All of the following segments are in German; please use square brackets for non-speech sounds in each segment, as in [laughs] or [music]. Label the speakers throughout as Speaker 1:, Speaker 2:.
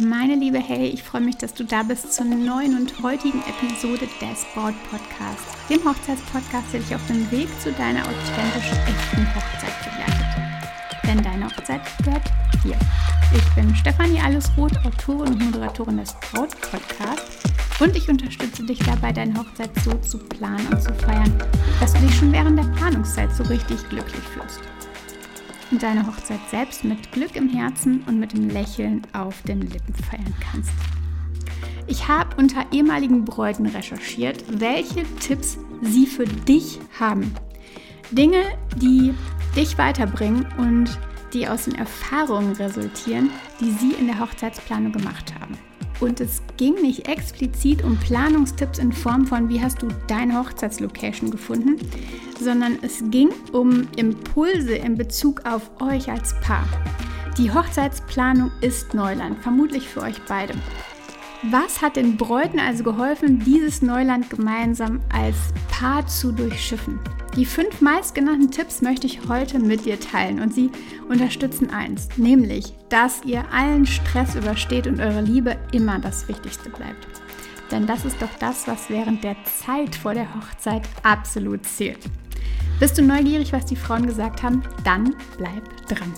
Speaker 1: Meine liebe Hey, ich freue mich, dass du da bist zur neuen und heutigen Episode des Braut Podcasts, dem Hochzeitspodcast, der dich auf dem Weg zu deiner authentisch echten Hochzeit begleitet. Denn deine Hochzeit gehört dir. Ich bin Stefanie Allesroth, Autorin und Moderatorin des Braut Podcasts und ich unterstütze dich dabei, deine Hochzeit so zu planen und zu feiern, dass du dich schon während der Planungszeit so richtig glücklich fühlst und deine Hochzeit selbst mit Glück im Herzen und mit dem Lächeln auf den Lippen feiern kannst. Ich habe unter ehemaligen Bräuten recherchiert, welche Tipps sie für dich haben. Dinge, die dich weiterbringen und die aus den Erfahrungen resultieren, die sie in der Hochzeitsplanung gemacht haben. Und es ging nicht explizit um Planungstipps in Form von, wie hast du deine Hochzeitslocation gefunden, sondern es ging um Impulse in Bezug auf euch als Paar. Die Hochzeitsplanung ist Neuland, vermutlich für euch beide. Was hat den Bräuten also geholfen, dieses Neuland gemeinsam als Paar zu durchschiffen? Die fünf meistgenannten Tipps möchte ich heute mit dir teilen und sie unterstützen eins, nämlich, dass ihr allen Stress übersteht und eure Liebe immer das Wichtigste bleibt. Denn das ist doch das, was während der Zeit vor der Hochzeit absolut zählt. Bist du neugierig, was die Frauen gesagt haben? Dann bleib dran.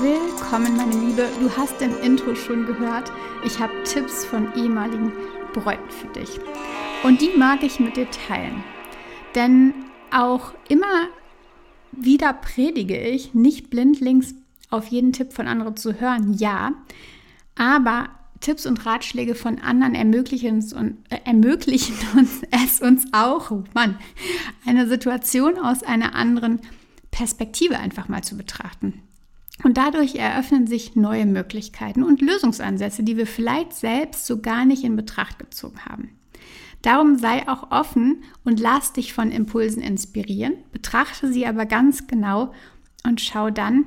Speaker 1: Willkommen, meine Liebe. Du hast im Intro schon gehört. Ich habe Tipps von ehemaligen Bräuten für dich. Und die mag ich mit dir teilen. Denn auch immer wieder predige ich, nicht blindlings auf jeden Tipp von anderen zu hören, ja. Aber Tipps und Ratschläge von anderen ermöglichen uns, und, äh, ermöglichen [laughs] uns es uns auch, oh Mann, eine Situation aus einer anderen Perspektive einfach mal zu betrachten. Und dadurch eröffnen sich neue Möglichkeiten und Lösungsansätze, die wir vielleicht selbst so gar nicht in Betracht gezogen haben. Darum sei auch offen und lass dich von Impulsen inspirieren, betrachte sie aber ganz genau und schau dann,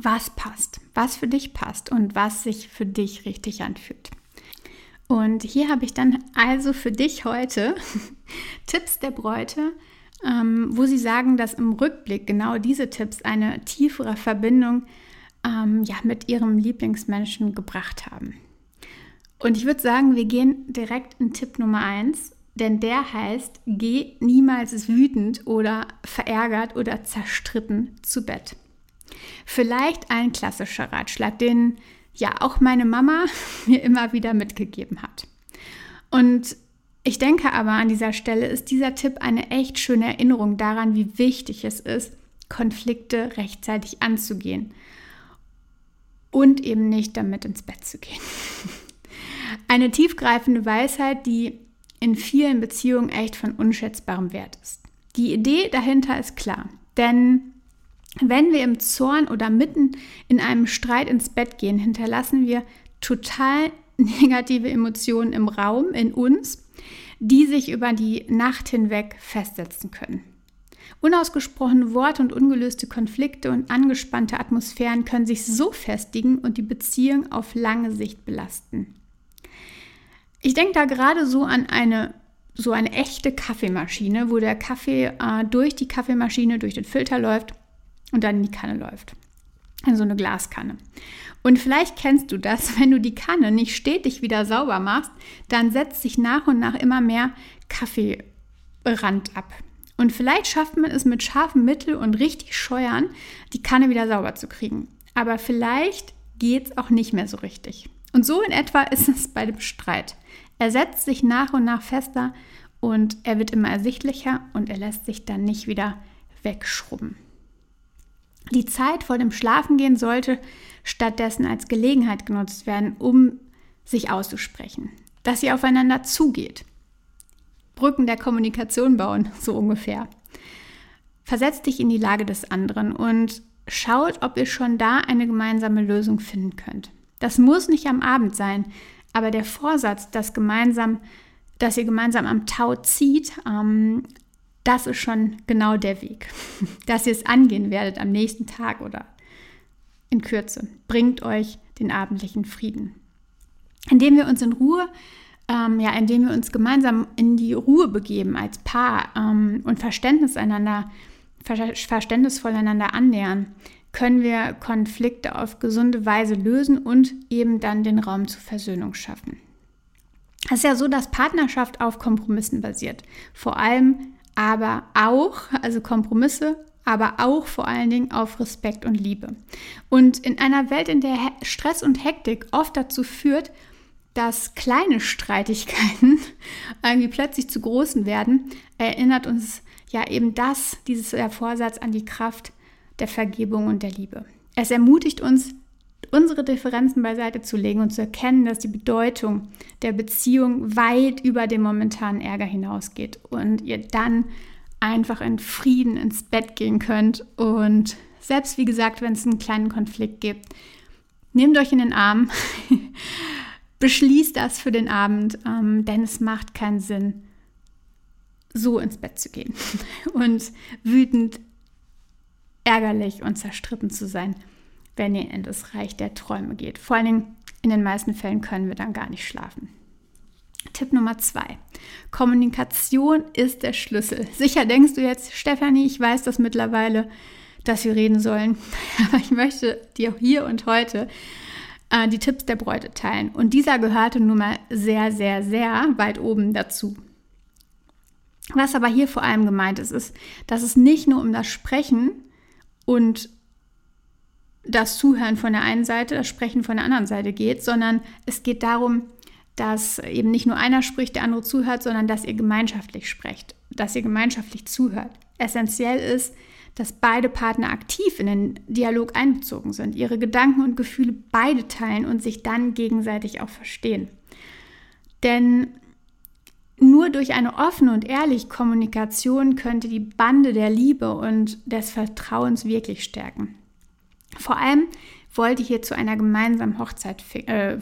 Speaker 1: was passt, was für dich passt und was sich für dich richtig anfühlt. Und hier habe ich dann also für dich heute [laughs] Tipps der Bräute, ähm, wo sie sagen, dass im Rückblick genau diese Tipps eine tiefere Verbindung ähm, ja, mit ihrem Lieblingsmenschen gebracht haben. Und ich würde sagen, wir gehen direkt in Tipp Nummer 1, denn der heißt, geh niemals wütend oder verärgert oder zerstritten zu Bett. Vielleicht ein klassischer Ratschlag, den ja auch meine Mama [laughs] mir immer wieder mitgegeben hat. Und ich denke aber an dieser Stelle ist dieser Tipp eine echt schöne Erinnerung daran, wie wichtig es ist, Konflikte rechtzeitig anzugehen und eben nicht damit ins Bett zu gehen. [laughs] Eine tiefgreifende Weisheit, die in vielen Beziehungen echt von unschätzbarem Wert ist. Die Idee dahinter ist klar, denn wenn wir im Zorn oder mitten in einem Streit ins Bett gehen, hinterlassen wir total negative Emotionen im Raum, in uns die sich über die Nacht hinweg festsetzen können. Unausgesprochene Worte und ungelöste Konflikte und angespannte Atmosphären können sich so festigen und die Beziehung auf lange Sicht belasten. Ich denke da gerade so an eine so eine echte Kaffeemaschine, wo der Kaffee äh, durch die Kaffeemaschine, durch den Filter läuft und dann in die Kanne läuft. Also eine Glaskanne. Und vielleicht kennst du das, [laughs] wenn du die Kanne nicht stetig wieder sauber machst, dann setzt sich nach und nach immer mehr Kaffeerand ab. Und vielleicht schafft man es mit scharfem Mittel und richtig scheuern, die Kanne wieder sauber zu kriegen. Aber vielleicht geht es auch nicht mehr so richtig. Und so in etwa [laughs] ist es bei dem Streit. Er setzt sich nach und nach fester und er wird immer ersichtlicher und er lässt sich dann nicht wieder wegschrubben. Die Zeit vor dem Schlafengehen sollte stattdessen als Gelegenheit genutzt werden, um sich auszusprechen, dass ihr aufeinander zugeht. Brücken der Kommunikation bauen, [laughs] so ungefähr. Versetzt dich in die Lage des anderen und schaut, ob ihr schon da eine gemeinsame Lösung finden könnt. Das muss nicht am Abend sein, aber der Vorsatz, dass, gemeinsam, dass ihr gemeinsam am Tau zieht, ähm, das ist schon genau der Weg. [laughs] Dass ihr es angehen werdet am nächsten Tag oder in Kürze, bringt euch den abendlichen Frieden. Indem wir uns in Ruhe, ähm, ja, indem wir uns gemeinsam in die Ruhe begeben als Paar ähm, und Verständnis einander, verständnisvoll einander annähern, können wir Konflikte auf gesunde Weise lösen und eben dann den Raum zur Versöhnung schaffen. Es ist ja so, dass Partnerschaft auf Kompromissen basiert. Vor allem aber auch, also Kompromisse, aber auch vor allen Dingen auf Respekt und Liebe. Und in einer Welt, in der Stress und Hektik oft dazu führt, dass kleine Streitigkeiten [laughs] irgendwie plötzlich zu großen werden, erinnert uns ja eben das, dieser Vorsatz an die Kraft der Vergebung und der Liebe. Es ermutigt uns, unsere Differenzen beiseite zu legen und zu erkennen, dass die Bedeutung der Beziehung weit über den momentanen Ärger hinausgeht und ihr dann einfach in Frieden ins Bett gehen könnt. Und selbst wie gesagt, wenn es einen kleinen Konflikt gibt, nehmt euch in den Arm, [laughs] beschließt das für den Abend, ähm, denn es macht keinen Sinn, so ins Bett zu gehen [laughs] und wütend, ärgerlich und zerstritten zu sein wenn ihr in das Reich der Träume geht. Vor allen Dingen in den meisten Fällen können wir dann gar nicht schlafen. Tipp Nummer zwei. Kommunikation ist der Schlüssel. Sicher denkst du jetzt, Stefanie, ich weiß das mittlerweile, dass wir reden sollen. [laughs] Aber ich möchte dir hier und heute äh, die Tipps der Bräute teilen. Und dieser gehörte nun mal sehr, sehr, sehr weit oben dazu. Was aber hier vor allem gemeint ist, ist, dass es nicht nur um das Sprechen und das Zuhören von der einen Seite, das Sprechen von der anderen Seite geht, sondern es geht darum, dass eben nicht nur einer spricht, der andere zuhört, sondern dass ihr gemeinschaftlich sprecht, dass ihr gemeinschaftlich zuhört. Essentiell ist, dass beide Partner aktiv in den Dialog einbezogen sind, ihre Gedanken und Gefühle beide teilen und sich dann gegenseitig auch verstehen. Denn nur durch eine offene und ehrliche Kommunikation könnte die Bande der Liebe und des Vertrauens wirklich stärken. Vor allem wollte ich hier zu einer gemeinsamen Hochzeit fi äh,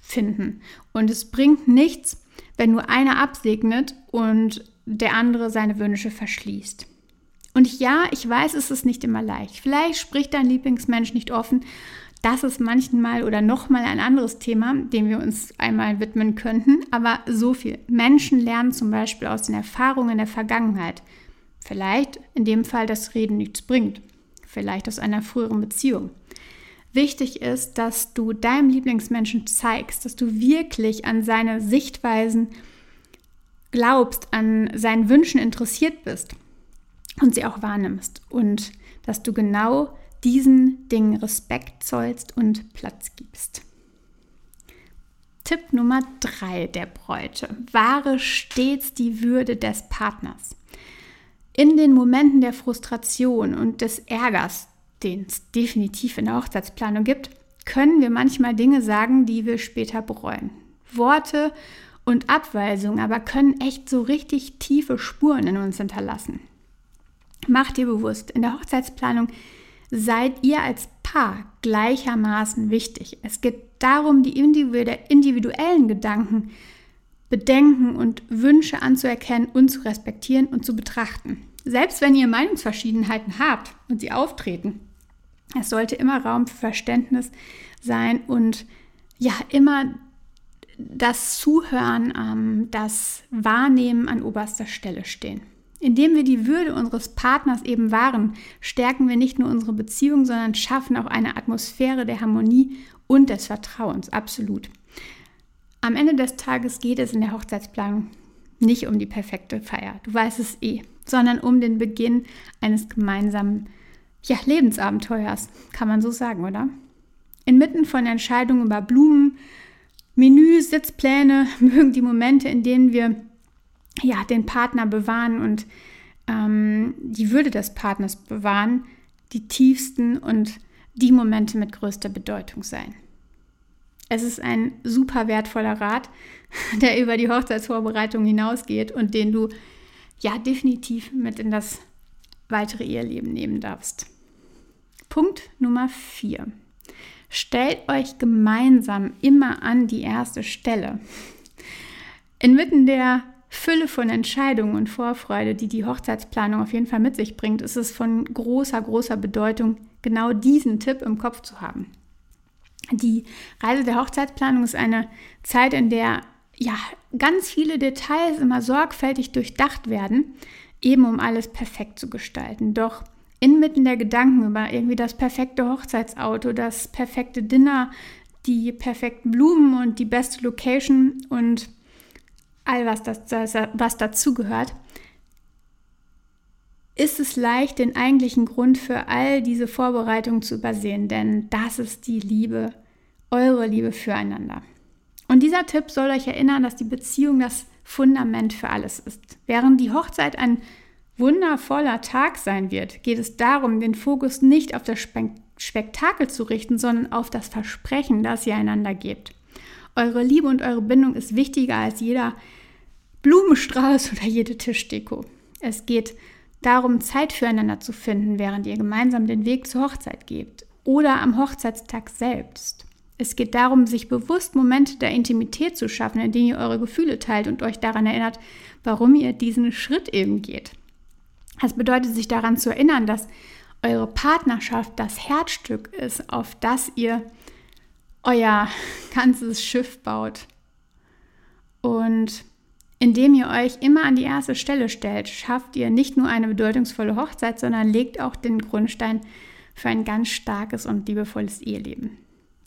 Speaker 1: finden. Und es bringt nichts, wenn nur einer absegnet und der andere seine Wünsche verschließt. Und ja, ich weiß, es ist nicht immer leicht. Vielleicht spricht dein Lieblingsmensch nicht offen. Das ist manchmal oder nochmal ein anderes Thema, dem wir uns einmal widmen könnten. Aber so viel. Menschen lernen zum Beispiel aus den Erfahrungen der Vergangenheit. Vielleicht in dem Fall, dass Reden nichts bringt vielleicht aus einer früheren Beziehung. Wichtig ist, dass du deinem Lieblingsmenschen zeigst, dass du wirklich an seine Sichtweisen glaubst, an seinen Wünschen interessiert bist und sie auch wahrnimmst und dass du genau diesen Dingen Respekt zollst und Platz gibst. Tipp Nummer drei der Bräute. Wahre stets die Würde des Partners in den Momenten der Frustration und des Ärgers, den es definitiv in der Hochzeitsplanung gibt, können wir manchmal Dinge sagen, die wir später bereuen. Worte und Abweisungen aber können echt so richtig tiefe Spuren in uns hinterlassen. Mach dir bewusst, in der Hochzeitsplanung seid ihr als Paar gleichermaßen wichtig. Es geht darum, die individuellen Gedanken Bedenken und Wünsche anzuerkennen und zu respektieren und zu betrachten. Selbst wenn ihr Meinungsverschiedenheiten habt und sie auftreten, es sollte immer Raum für Verständnis sein und ja, immer das Zuhören, ähm, das Wahrnehmen an oberster Stelle stehen. Indem wir die Würde unseres Partners eben wahren, stärken wir nicht nur unsere Beziehung, sondern schaffen auch eine Atmosphäre der Harmonie und des Vertrauens. Absolut. Am Ende des Tages geht es in der Hochzeitsplanung nicht um die perfekte Feier, du weißt es eh, sondern um den Beginn eines gemeinsamen ja, Lebensabenteuers, kann man so sagen, oder? Inmitten von Entscheidungen über Blumen, Menüs, Sitzpläne [laughs] mögen die Momente, in denen wir ja, den Partner bewahren und ähm, die Würde des Partners bewahren, die tiefsten und die Momente mit größter Bedeutung sein. Es ist ein super wertvoller Rat, [laughs] der über die Hochzeitsvorbereitung hinausgeht und den du ja definitiv mit in das weitere Eheleben nehmen darfst. Punkt Nummer 4. Stellt euch gemeinsam immer an die erste Stelle. Inmitten der Fülle von Entscheidungen und Vorfreude, die die Hochzeitsplanung auf jeden Fall mit sich bringt, ist es von großer, großer Bedeutung, genau diesen Tipp im Kopf zu haben. Die Reise der Hochzeitsplanung ist eine Zeit, in der ja ganz viele Details immer sorgfältig durchdacht werden, eben um alles perfekt zu gestalten. Doch inmitten der Gedanken über irgendwie das perfekte Hochzeitsauto, das perfekte Dinner, die perfekten Blumen und die beste Location und all was, das, was dazugehört, ist es leicht, den eigentlichen Grund für all diese Vorbereitungen zu übersehen, denn das ist die Liebe, eure Liebe füreinander. Und dieser Tipp soll euch erinnern, dass die Beziehung das Fundament für alles ist. Während die Hochzeit ein wundervoller Tag sein wird, geht es darum, den Fokus nicht auf das Spektakel zu richten, sondern auf das Versprechen, das ihr einander gebt. Eure Liebe und eure Bindung ist wichtiger als jeder Blumenstrauß [laughs] oder jede Tischdeko. Es geht darum, Zeit füreinander zu finden, während ihr gemeinsam den Weg zur Hochzeit gebt oder am Hochzeitstag selbst. Es geht darum, sich bewusst Momente der Intimität zu schaffen, in denen ihr eure Gefühle teilt und euch daran erinnert, warum ihr diesen Schritt eben geht. Das bedeutet, sich daran zu erinnern, dass eure Partnerschaft das Herzstück ist, auf das ihr euer [laughs] ganzes Schiff baut. Und indem ihr euch immer an die erste Stelle stellt, schafft ihr nicht nur eine bedeutungsvolle Hochzeit, sondern legt auch den Grundstein für ein ganz starkes und liebevolles Eheleben.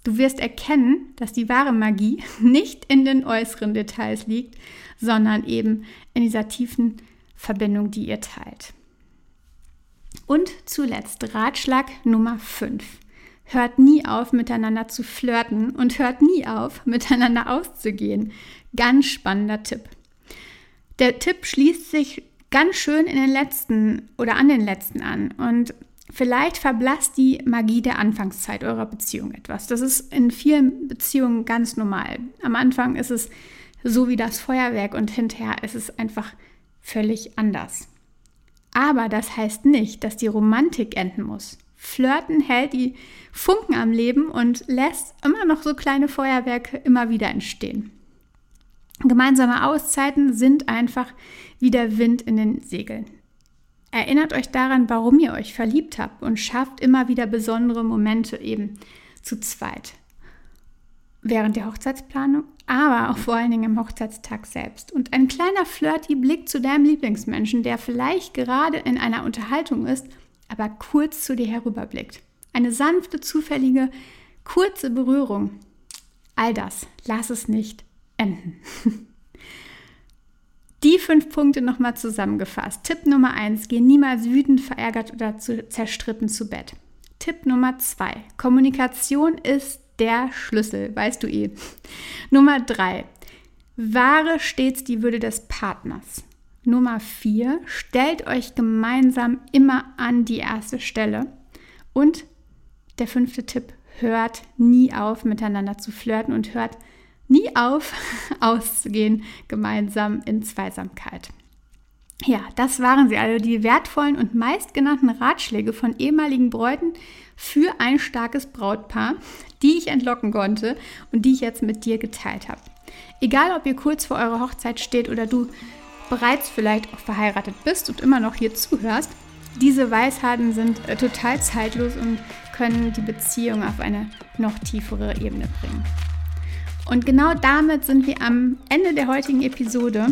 Speaker 1: Du wirst erkennen, dass die wahre Magie [laughs] nicht in den äußeren Details liegt, sondern eben in dieser tiefen Verbindung, die ihr teilt. Und zuletzt Ratschlag Nummer 5. Hört nie auf, miteinander zu flirten und hört nie auf, [laughs] miteinander auszugehen. Ganz spannender Tipp. Der Tipp schließt sich ganz schön in den letzten oder an den letzten an. Und vielleicht verblasst die Magie der Anfangszeit eurer Beziehung etwas. Das ist in vielen Beziehungen ganz normal. Am Anfang ist es so wie das Feuerwerk und hinterher ist es einfach völlig anders. Aber das heißt nicht, dass die Romantik enden muss. Flirten hält die Funken am Leben und lässt immer noch so kleine Feuerwerke immer wieder entstehen. Gemeinsame Auszeiten sind einfach wie der Wind in den Segeln. Erinnert euch daran, warum ihr euch verliebt habt und schafft immer wieder besondere Momente eben zu zweit während der Hochzeitsplanung, aber auch vor allen Dingen am Hochzeitstag selbst. Und ein kleiner flirty Blick zu deinem Lieblingsmenschen, der vielleicht gerade in einer Unterhaltung ist, aber kurz zu dir herüberblickt. Eine sanfte, zufällige, kurze Berührung. All das, lass es nicht enden. [laughs] Die fünf Punkte nochmal zusammengefasst. Tipp Nummer eins: Geh niemals wütend, verärgert oder zu, zerstritten zu Bett. Tipp Nummer zwei: Kommunikation ist der Schlüssel, weißt du eh. Nummer drei, wahre stets die Würde des Partners. Nummer vier, stellt euch gemeinsam immer an die erste Stelle. Und der fünfte Tipp, hört nie auf, miteinander zu flirten und hört nie auf, [laughs] auszugehen, gemeinsam in Zweisamkeit. Ja, das waren sie alle, die wertvollen und meistgenannten Ratschläge von ehemaligen Bräuten für ein starkes Brautpaar, die ich entlocken konnte und die ich jetzt mit dir geteilt habe. Egal, ob ihr kurz vor eurer Hochzeit steht oder du bereits vielleicht auch verheiratet bist und immer noch hier zuhörst, diese Weisheiten sind äh, total zeitlos und können die Beziehung auf eine noch tiefere Ebene bringen. Und genau damit sind wir am Ende der heutigen Episode.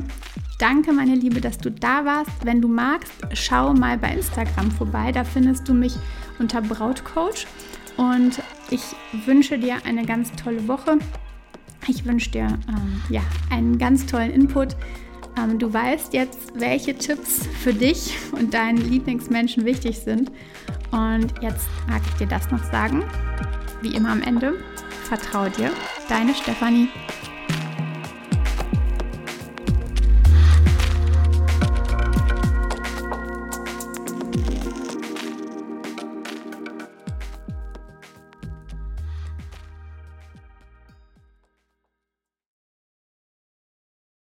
Speaker 1: Danke, meine Liebe, dass du da warst. Wenn du magst, schau mal bei Instagram vorbei. Da findest du mich unter Brautcoach. Und ich wünsche dir eine ganz tolle Woche. Ich wünsche dir ähm, ja, einen ganz tollen Input. Ähm, du weißt jetzt, welche Tipps für dich und deinen Lieblingsmenschen wichtig sind. Und jetzt mag ich dir das noch sagen. Wie immer am Ende, vertraue dir. Deine Stefanie.